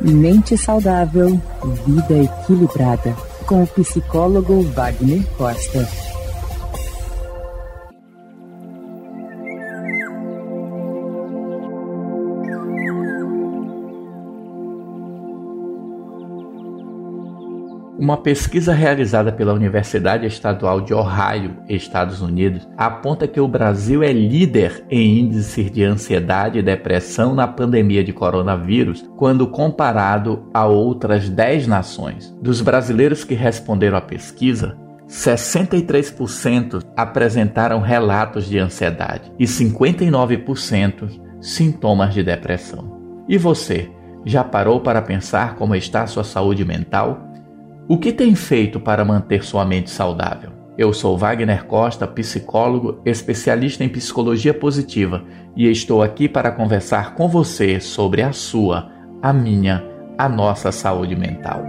Mente saudável, vida equilibrada. Com o psicólogo Wagner Costa. Uma pesquisa realizada pela Universidade Estadual de Ohio, Estados Unidos, aponta que o Brasil é líder em índices de ansiedade e depressão na pandemia de coronavírus, quando comparado a outras 10 nações. Dos brasileiros que responderam à pesquisa, 63% apresentaram relatos de ansiedade e 59% sintomas de depressão. E você, já parou para pensar como está sua saúde mental? O que tem feito para manter sua mente saudável? Eu sou Wagner Costa, psicólogo, especialista em psicologia positiva, e estou aqui para conversar com você sobre a sua, a minha, a nossa saúde mental.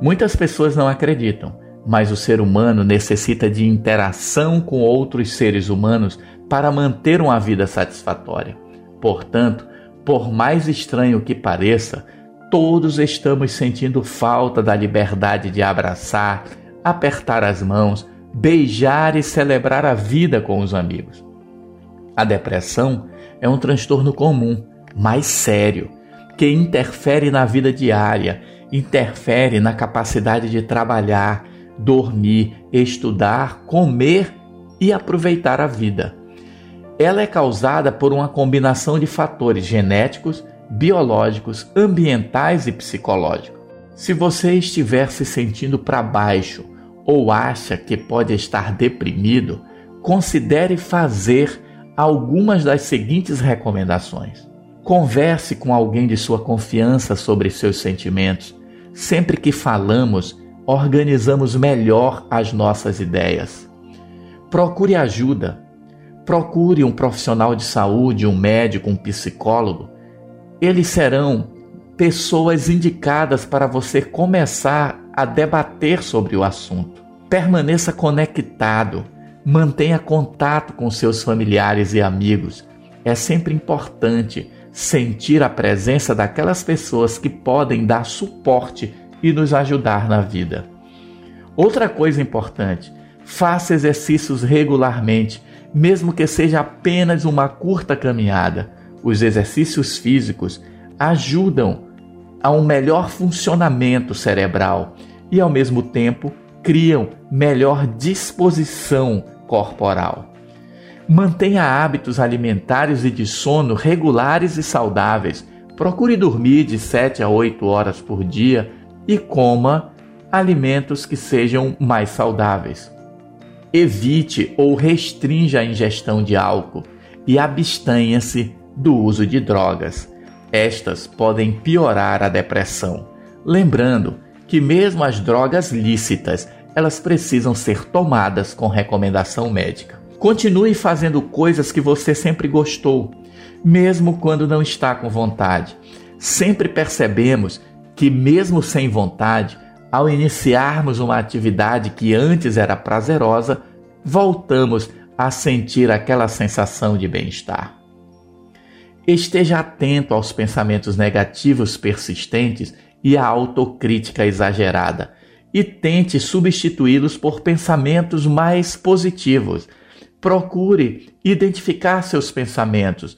Muitas pessoas não acreditam, mas o ser humano necessita de interação com outros seres humanos para manter uma vida satisfatória. Portanto, por mais estranho que pareça, todos estamos sentindo falta da liberdade de abraçar, apertar as mãos, beijar e celebrar a vida com os amigos. A depressão é um transtorno comum, mais sério, que interfere na vida diária, interfere na capacidade de trabalhar, dormir, estudar, comer e aproveitar a vida. Ela é causada por uma combinação de fatores genéticos, biológicos, ambientais e psicológicos. Se você estiver se sentindo para baixo ou acha que pode estar deprimido, considere fazer algumas das seguintes recomendações. Converse com alguém de sua confiança sobre seus sentimentos. Sempre que falamos, organizamos melhor as nossas ideias. Procure ajuda. Procure um profissional de saúde, um médico, um psicólogo eles serão pessoas indicadas para você começar a debater sobre o assunto. Permaneça conectado, mantenha contato com seus familiares e amigos. É sempre importante sentir a presença daquelas pessoas que podem dar suporte e nos ajudar na vida. Outra coisa importante, faça exercícios regularmente, mesmo que seja apenas uma curta caminhada os exercícios físicos ajudam a um melhor funcionamento cerebral e, ao mesmo tempo, criam melhor disposição corporal. Mantenha hábitos alimentares e de sono regulares e saudáveis. Procure dormir de 7 a 8 horas por dia e coma alimentos que sejam mais saudáveis. Evite ou restrinja a ingestão de álcool e abstenha-se do uso de drogas. Estas podem piorar a depressão. Lembrando que mesmo as drogas lícitas, elas precisam ser tomadas com recomendação médica. Continue fazendo coisas que você sempre gostou, mesmo quando não está com vontade. Sempre percebemos que mesmo sem vontade, ao iniciarmos uma atividade que antes era prazerosa, voltamos a sentir aquela sensação de bem-estar. Esteja atento aos pensamentos negativos persistentes e à autocrítica exagerada e tente substituí-los por pensamentos mais positivos. Procure identificar seus pensamentos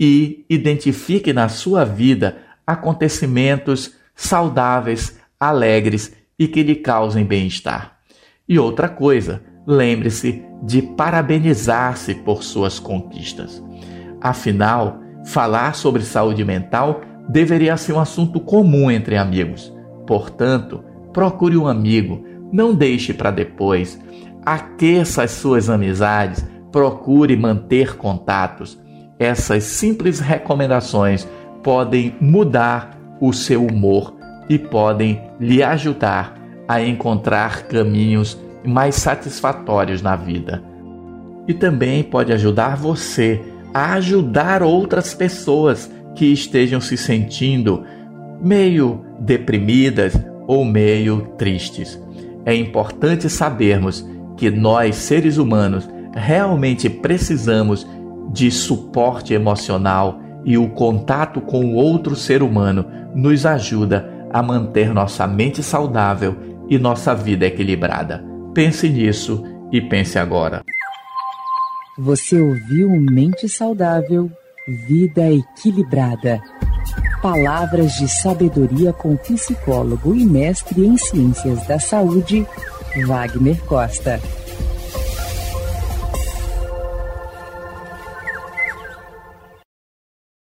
e identifique na sua vida acontecimentos saudáveis, alegres e que lhe causem bem-estar. E outra coisa, lembre-se de parabenizar-se por suas conquistas. Afinal, Falar sobre saúde mental deveria ser um assunto comum entre amigos. Portanto, procure um amigo, não deixe para depois. Aqueça as suas amizades, procure manter contatos. Essas simples recomendações podem mudar o seu humor e podem lhe ajudar a encontrar caminhos mais satisfatórios na vida. E também pode ajudar você a ajudar outras pessoas que estejam se sentindo meio deprimidas ou meio tristes. É importante sabermos que nós, seres humanos, realmente precisamos de suporte emocional e o contato com outro ser humano nos ajuda a manter nossa mente saudável e nossa vida equilibrada. Pense nisso e pense agora. Você ouviu Mente Saudável, Vida Equilibrada. Palavras de sabedoria com psicólogo e mestre em ciências da saúde, Wagner Costa.